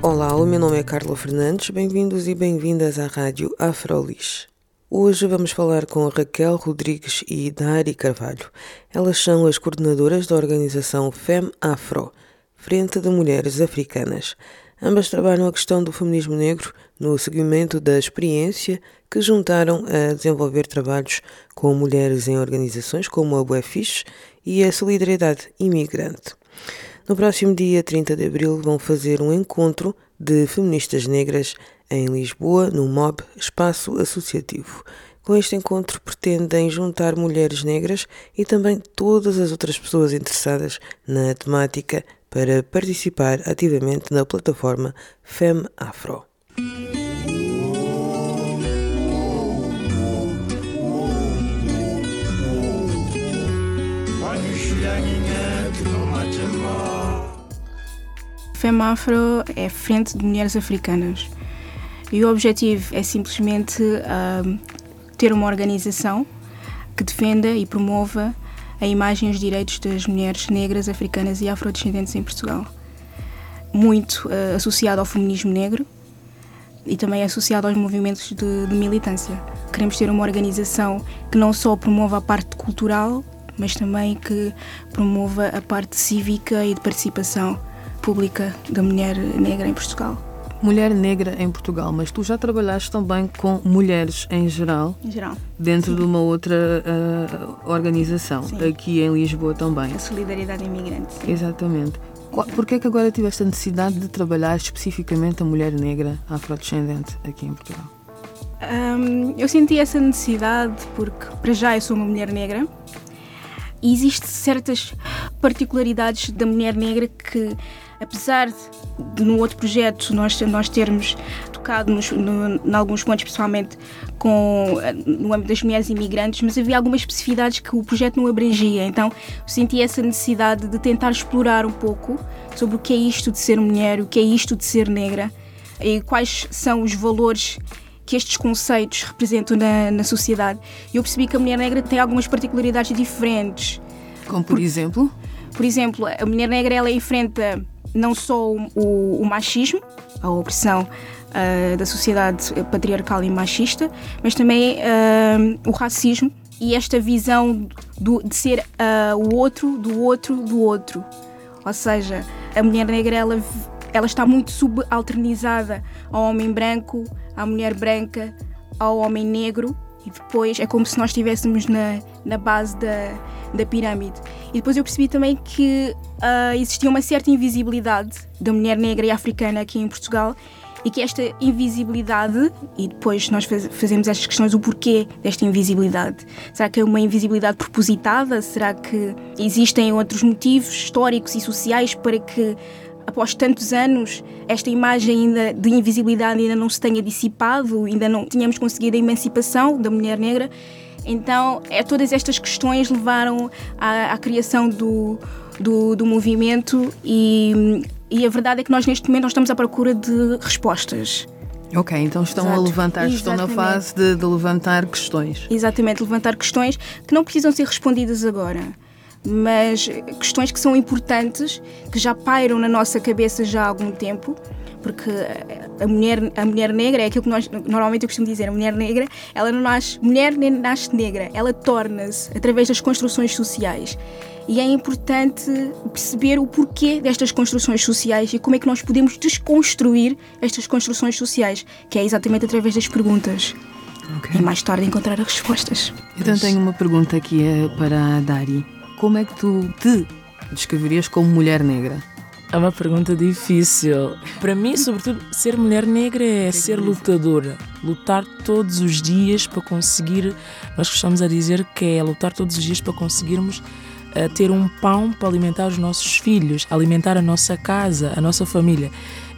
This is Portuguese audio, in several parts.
Olá, o meu nome é Carla Fernandes, bem-vindos e bem-vindas à Rádio Afrolis. Hoje vamos falar com Raquel Rodrigues e Dari Carvalho. Elas são as coordenadoras da organização FEM Afro, Frente de Mulheres Africanas. Ambas trabalham a questão do feminismo negro no seguimento da experiência que juntaram a desenvolver trabalhos com mulheres em organizações como a UEFIS e a Solidariedade Imigrante. No próximo dia 30 de abril vão fazer um encontro de feministas negras em Lisboa, no MOB Espaço Associativo. Com este encontro pretendem juntar mulheres negras e também todas as outras pessoas interessadas na temática para participar ativamente na plataforma FEM Afro. FEMAFRO é Frente de Mulheres Africanas e o objetivo é simplesmente uh, ter uma organização que defenda e promova a imagem e os direitos das mulheres negras, africanas e afrodescendentes em Portugal. Muito uh, associado ao feminismo negro e também associado aos movimentos de, de militância. Queremos ter uma organização que não só promova a parte cultural, mas também que promova a parte cívica e de participação pública da mulher negra em Portugal mulher negra em Portugal, mas tu já trabalhaste também com mulheres em geral, em geral. dentro Sim. de uma outra uh, organização, Sim. aqui em Lisboa também. A Solidariedade Imigrante. Sim. Exatamente. Por que é que agora tiveste a necessidade de trabalhar especificamente a mulher negra afrodescendente aqui em Portugal? Um, eu senti essa necessidade porque, para já, eu sou uma mulher negra e existem certas particularidades da mulher negra que apesar de no outro projeto nós, nós termos tocado nos, no, em alguns pontos, principalmente com, no âmbito das mulheres imigrantes, mas havia algumas especificidades que o projeto não abrangia. Então senti essa necessidade de tentar explorar um pouco sobre o que é isto de ser mulher, o que é isto de ser negra e quais são os valores que estes conceitos representam na, na sociedade. Eu percebi que a mulher negra tem algumas particularidades diferentes. Como por, por exemplo? Por exemplo, a mulher negra ela enfrenta não só o, o, machismo, a opressão uh, da sociedade patriarcal e machista, mas também uh, o racismo e esta visão do, de ser uh, o outro, do outro, do outro. Ou seja, a mulher negra ela, ela está muito subalternizada ao homem branco, à mulher branca, ao homem negro e depois é como se nós estivéssemos na, na base da, da pirâmide. E depois eu percebi também que uh, existia uma certa invisibilidade da mulher negra e africana aqui em Portugal e que esta invisibilidade, e depois nós faz, fazemos estas questões, o porquê desta invisibilidade. Será que é uma invisibilidade propositada? Será que existem outros motivos históricos e sociais para que após tantos anos, esta imagem ainda de invisibilidade ainda não se tenha dissipado, ainda não tínhamos conseguido a emancipação da mulher negra. Então, é, todas estas questões levaram à, à criação do, do, do movimento e, e, a verdade é que nós neste momento nós estamos à procura de respostas. Ok, então estão Exato. a levantar, estão na fase de, de levantar questões. Exatamente, levantar questões que não precisam ser respondidas agora mas questões que são importantes, que já pairam na nossa cabeça já há algum tempo, porque a mulher, a mulher negra é aquilo que nós normalmente eu costumo dizer, a mulher negra, ela não nasce, mulher nem nasce negra, ela torna-se através das construções sociais. E é importante perceber o porquê destas construções sociais e como é que nós podemos desconstruir estas construções sociais, que é exatamente através das perguntas. Okay. E mais tarde encontrar as respostas. Então tenho uma pergunta aqui eh, para a Dari como é que tu te descreverias como mulher negra? É uma pergunta difícil. Para mim, sobretudo, ser mulher negra é ser lutadora. Lutar todos os dias para conseguir. Nós gostamos a dizer que é lutar todos os dias para conseguirmos uh, ter um pão para alimentar os nossos filhos, alimentar a nossa casa, a nossa família.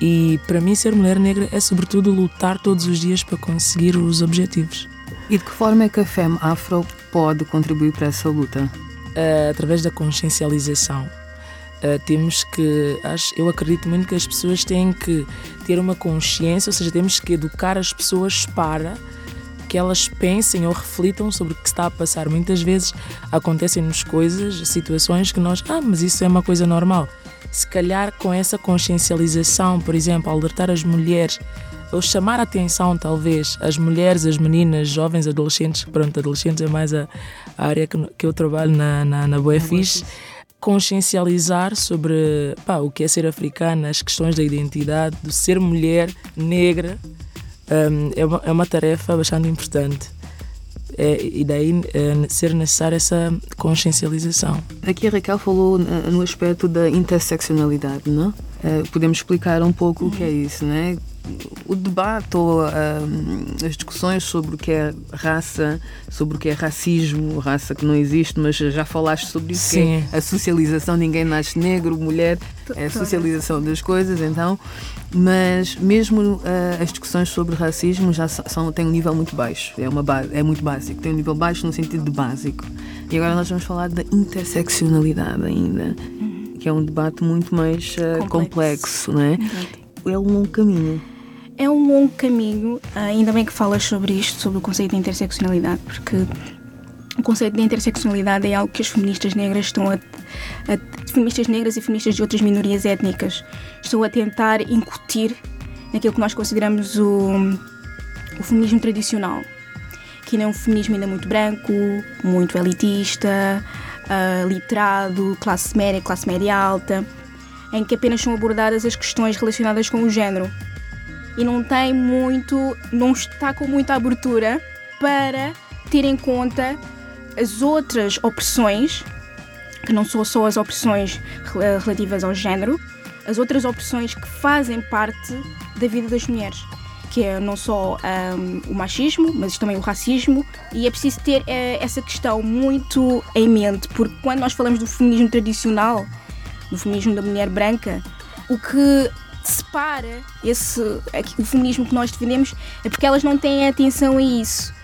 E para mim, ser mulher negra é sobretudo lutar todos os dias para conseguir os objetivos. E de que forma é que a FEM Afro pode contribuir para essa luta? Uh, através da consciencialização. Uh, temos que, acho, eu acredito muito que as pessoas têm que ter uma consciência, ou seja, temos que educar as pessoas para que elas pensem ou reflitam sobre o que está a passar. Muitas vezes acontecem-nos coisas, situações que nós, ah, mas isso é uma coisa normal. Se calhar com essa consciencialização, por exemplo, alertar as mulheres ou chamar a atenção, talvez, as mulheres, as meninas, jovens, adolescentes, pronto, adolescentes é mais a, a área que, que eu trabalho na, na, na Boefis, consciencializar sobre pá, o que é ser africana, as questões da identidade, do ser mulher negra, um, é, uma, é uma tarefa bastante importante. É, e daí é, ser necessária essa consciencialização. Aqui a Raquel falou no aspecto da interseccionalidade, não? É, podemos explicar um pouco o que é isso, né? o debate ou as discussões sobre o que é raça, sobre o que é racismo, raça que não existe, mas já falaste sobre isso, Sim. que é a socialização, ninguém nasce negro, mulher, é a socialização das coisas, então, mas mesmo uh, as discussões sobre racismo já são, têm um nível muito baixo, é, uma é muito básico, tem um nível baixo no sentido de básico. E agora nós vamos falar da interseccionalidade ainda, que é um debate muito mais uh, complexo. complexo, não é? Exato. É um longo caminho. É um longo caminho, ainda bem que falas sobre isto, sobre o conceito de interseccionalidade, porque o conceito de interseccionalidade é algo que as feministas negras estão a, a, feministas negras e feministas de outras minorias étnicas estão a tentar incutir naquilo que nós consideramos o, o feminismo tradicional, que ainda é um feminismo ainda muito branco, muito elitista, uh, literado, classe média, classe média alta, em que apenas são abordadas as questões relacionadas com o género. E não tem muito, não está com muita abertura para ter em conta as outras opressões, que não são só as opressões relativas ao género, as outras opressões que fazem parte da vida das mulheres, que é não só um, o machismo, mas também o racismo, e é preciso ter é, essa questão muito em mente, porque quando nós falamos do feminismo tradicional, do feminismo da mulher branca, o que separa esse, o feminismo que nós defendemos é porque elas não têm atenção a isso.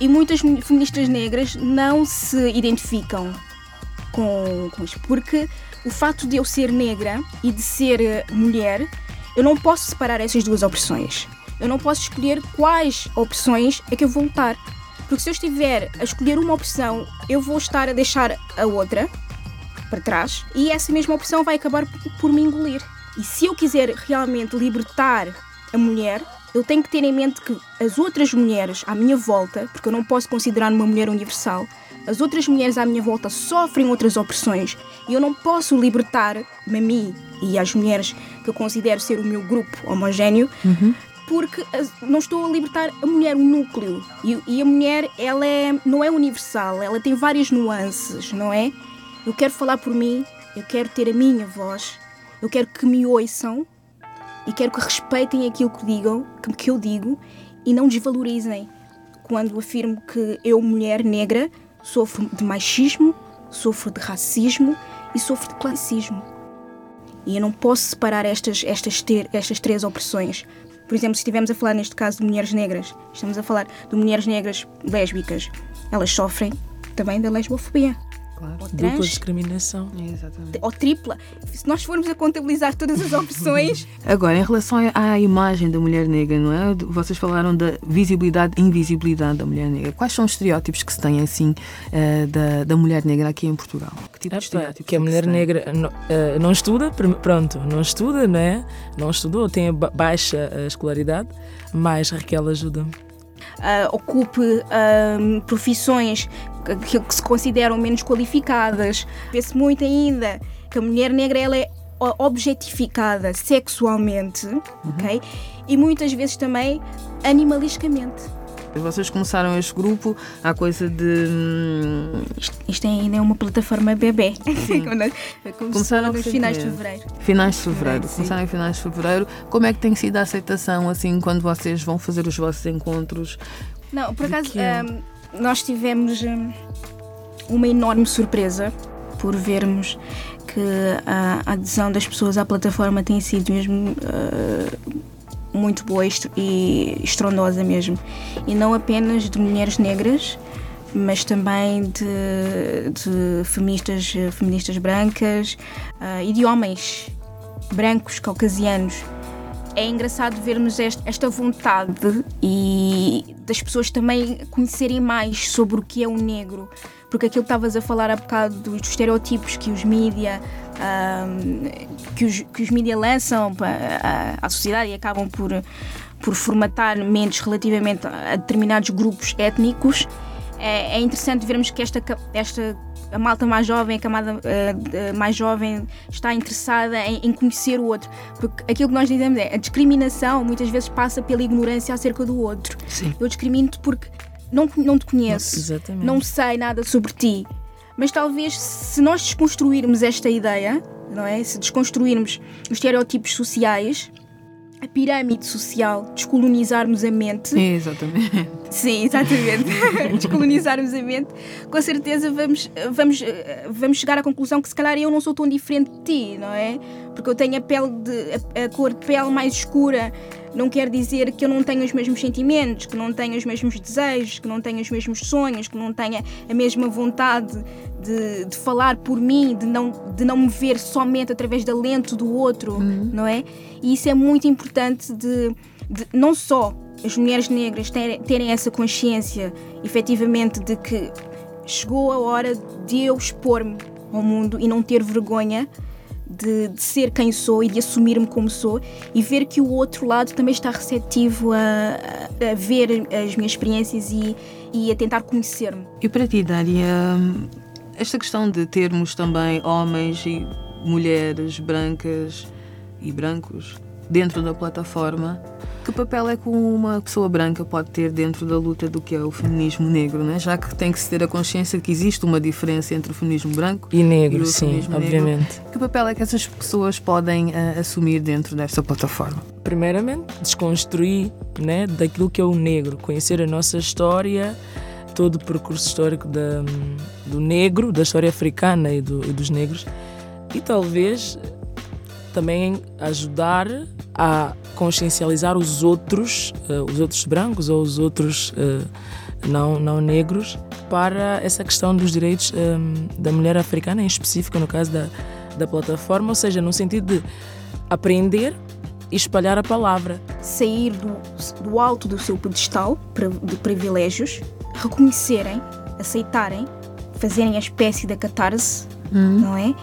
E muitas feministas negras não se identificam com, com isso. Porque o fato de eu ser negra e de ser eh, mulher, eu não posso separar essas duas opções. Eu não posso escolher quais opções é que eu vou lutar. Porque se eu estiver a escolher uma opção, eu vou estar a deixar a outra para trás e essa mesma opção vai acabar por me engolir. E se eu quiser realmente libertar a mulher, eu tenho que ter em mente que as outras mulheres à minha volta, porque eu não posso considerar uma mulher universal, as outras mulheres à minha volta sofrem outras opressões e eu não posso libertar-me a mim e às mulheres que eu considero ser o meu grupo homogéneo. Uhum. Porque não estou a libertar a mulher, o núcleo. E, e a mulher, ela é, não é universal, ela tem várias nuances, não é? Eu quero falar por mim, eu quero ter a minha voz, eu quero que me ouçam e quero que respeitem aquilo que digam, que eu digo e não desvalorizem quando afirmo que eu, mulher negra, sofro de machismo, sofro de racismo e sofro de classismo. E eu não posso separar estas, estas, ter, estas três opressões. Por exemplo, se estivermos a falar neste caso de mulheres negras, estamos a falar de mulheres negras lésbicas, elas sofrem também da lesbofobia claro. Ou trans, Dupla discriminação. Exatamente. Ou tripla. Se nós formos a contabilizar todas as opções. Agora, em relação à imagem da mulher negra, não é? Vocês falaram da visibilidade e invisibilidade da mulher negra. Quais são os estereótipos que se têm, assim, uh, da, da mulher negra aqui em Portugal? Que tipo de estereótipos? Que a é mulher negra não, uh, não estuda, pronto, não estuda, não é? Não estudou, tem baixa eh, escolaridade, mas Raquel ajuda-me uh, ocupe uh, profissões que, que, se consideram menos qualificadas. Vê-se muito ainda que a mulher negra ela é objetificada sexualmente, uhum. ok? E muitas vezes também animalisticamente. Vocês começaram este grupo há coisa de. Hum, isto, isto ainda é uma plataforma bebê. começaram nos finais de fevereiro. Finais de fevereiro. Sim. Começaram em finais de fevereiro. Como é que tem sido a aceitação assim quando vocês vão fazer os vossos encontros? Não, por acaso, um, nós tivemos um, uma enorme surpresa por vermos que a adesão das pessoas à plataforma tem sido mesmo uh, muito boa e estrondosa mesmo. E não apenas de mulheres negras, mas também de, de feministas, feministas brancas uh, e de homens brancos caucasianos. É engraçado vermos esta, vontade e das pessoas também conhecerem mais sobre o que é o negro, porque aquilo que estavas a falar há bocado dos estereótipos que os mídia um, que os, que os lançam a sociedade e acabam por, por formatar mentes relativamente a determinados grupos étnicos, é, é interessante vermos que esta, esta a malta mais jovem, a camada uh, mais jovem está interessada em, em, conhecer o outro. Porque aquilo que nós dizemos é a discriminação muitas vezes passa pela ignorância acerca do outro. Sim. Eu discrimino-te porque não, não te conheço, Exatamente. não sei nada sobre ti. Mas talvez se nós desconstruirmos esta ideia, não é? Se desconstruirmos os estereótipos sociais, a pirâmide social, descolonizarmos a mente. Exatamente. Sim, exatamente. descolonizarmos a mente, com certeza vamos, vamos, vamos chegar à conclusão que se calhar eu não sou tão diferente de ti, não é? Porque eu tenho a pele de a, a cor de pele mais escura, não quer dizer que eu não tenha os mesmos sentimentos, que não tenha os mesmos desejos, que não tenha os mesmos sonhos, que não tenha a mesma vontade de, de falar por mim, de não, de não me ver somente através da lente do outro, uhum. não é? E isso é muito importante de, de não só as mulheres negras terem, terem essa consciência efetivamente de que chegou a hora de eu expor-me ao mundo e não ter vergonha de, de, ser quem sou e de assumir-me como sou e ver que o outro lado também está receptivo a, a, a ver as minhas experiências e, e a tentar conhecer-me. E para ti, Dária, esta questão de termos também homens e mulheres brancas e brancos dentro da plataforma que papel é que uma pessoa branca pode ter dentro da luta do que é o feminismo negro, né? já que tem que se ter a consciência de que existe uma diferença entre o feminismo branco e negro, e sim, obviamente. Negro. Que papel é que essas pessoas podem uh, assumir dentro desta plataforma? Primeiramente, desconstruir né, daquilo que é o negro, conhecer a nossa história, todo o percurso histórico da, do negro, da história africana e, do, e dos negros, e talvez também ajudar a consciencializar os outros, uh, os outros brancos ou os outros uh, não, não negros para essa questão dos direitos ehm, da mulher africana, em específico no caso da, da plataforma, ou seja, no sentido de aprender e espalhar a palavra. Sair do, do alto do seu pedestal de privilégios, reconhecerem, aceitarem, fazerem a espécie da catarse, hum. não é?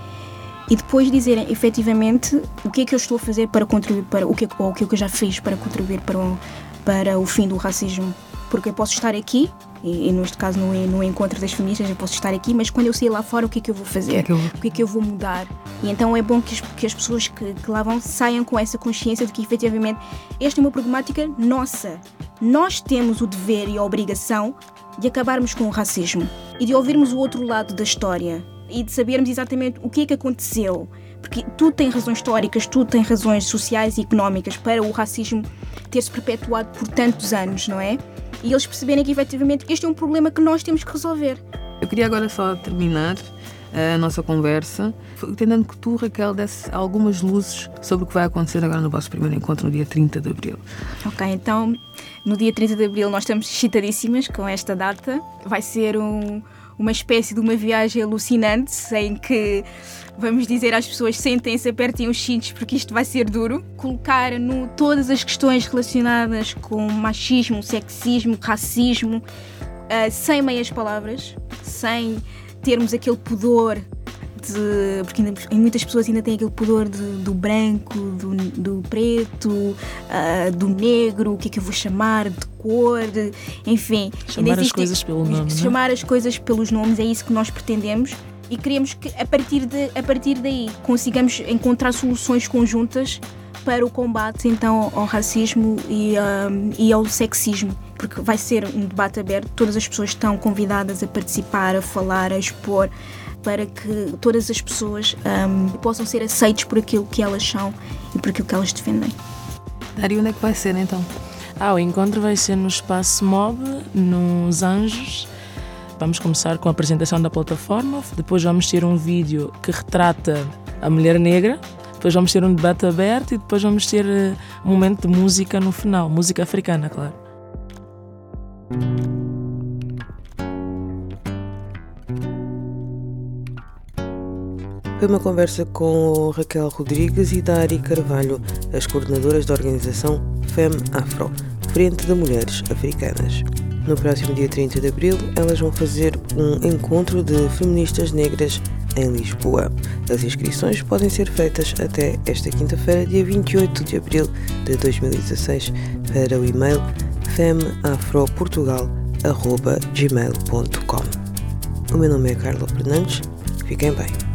e depois dizerem efetivamente o que é que eu estou a fazer para contribuir para o que, ou o que eu já fiz para contribuir para o, para o fim do racismo. Porque eu posso estar aqui, e, e neste caso no, no encontro das feministas, eu posso estar aqui, mas quando eu sair lá fora, o que é que eu vou fazer? O que é que eu, que é que eu vou mudar? E então é bom que as, que as pessoas que, que lá vão saiam com essa consciência de que efetivamente esta é uma problemática nossa. Nós temos o dever e a obrigação de acabarmos com o racismo e de ouvirmos o outro lado da história e de sabermos exatamente o que é que aconteceu. Porque tudo tem razões históricas, tudo tem razões sociais e económicas para o racismo ter se perpetuado por tantos anos, não é? E eles perceberem que efetivamente este é um problema que nós temos que resolver. Eu queria agora só terminar a nossa conversa, tentando que tu, Raquel, desse algumas luzes sobre o que vai acontecer agora no vosso primeiro encontro no dia 30 de abril. Ok, então no dia 30 de abril nós estamos excitadíssimas com esta data. Vai ser um, uma espécie de uma viagem alucinante em que vamos dizer às pessoas sentem-se, apertem os cintos porque isto vai ser duro. Colocar no todas as questões relacionadas com machismo, sexismo, racismo, uh, sem meias palavras, sem termos aquele pudor de, porque ainda, muitas pessoas ainda têm aquele pudor de, do branco, do, do preto, uh, do negro, o que é que eu vou chamar, de cor, de, enfim. Chamar as coisas pelo nome. É? Chamar as coisas pelos nomes, é isso que nós pretendemos e queremos que a partir, de, a partir daí consigamos encontrar soluções conjuntas para o combate então ao racismo e, um, e ao sexismo, porque vai ser um debate aberto, todas as pessoas estão convidadas a participar, a falar, a expor para que todas as pessoas um, possam ser aceites por aquilo que elas são e por aquilo que elas defendem. Dari, onde é que vai ser então? Ah, o encontro vai ser no Espaço Mob, nos Anjos, Vamos começar com a apresentação da plataforma, depois vamos ter um vídeo que retrata a mulher negra, depois vamos ter um debate aberto e depois vamos ter eh, um momento de música no final, música africana, claro. Foi uma conversa com Raquel Rodrigues e Dari Carvalho, as coordenadoras da organização FEM Afro, Frente de Mulheres Africanas. No próximo dia 30 de abril, elas vão fazer um encontro de feministas negras em Lisboa. As inscrições podem ser feitas até esta quinta-feira, dia 28 de abril de 2016, para o e-mail femafroportugal.gmail.com O meu nome é Carla Fernandes. Fiquem bem.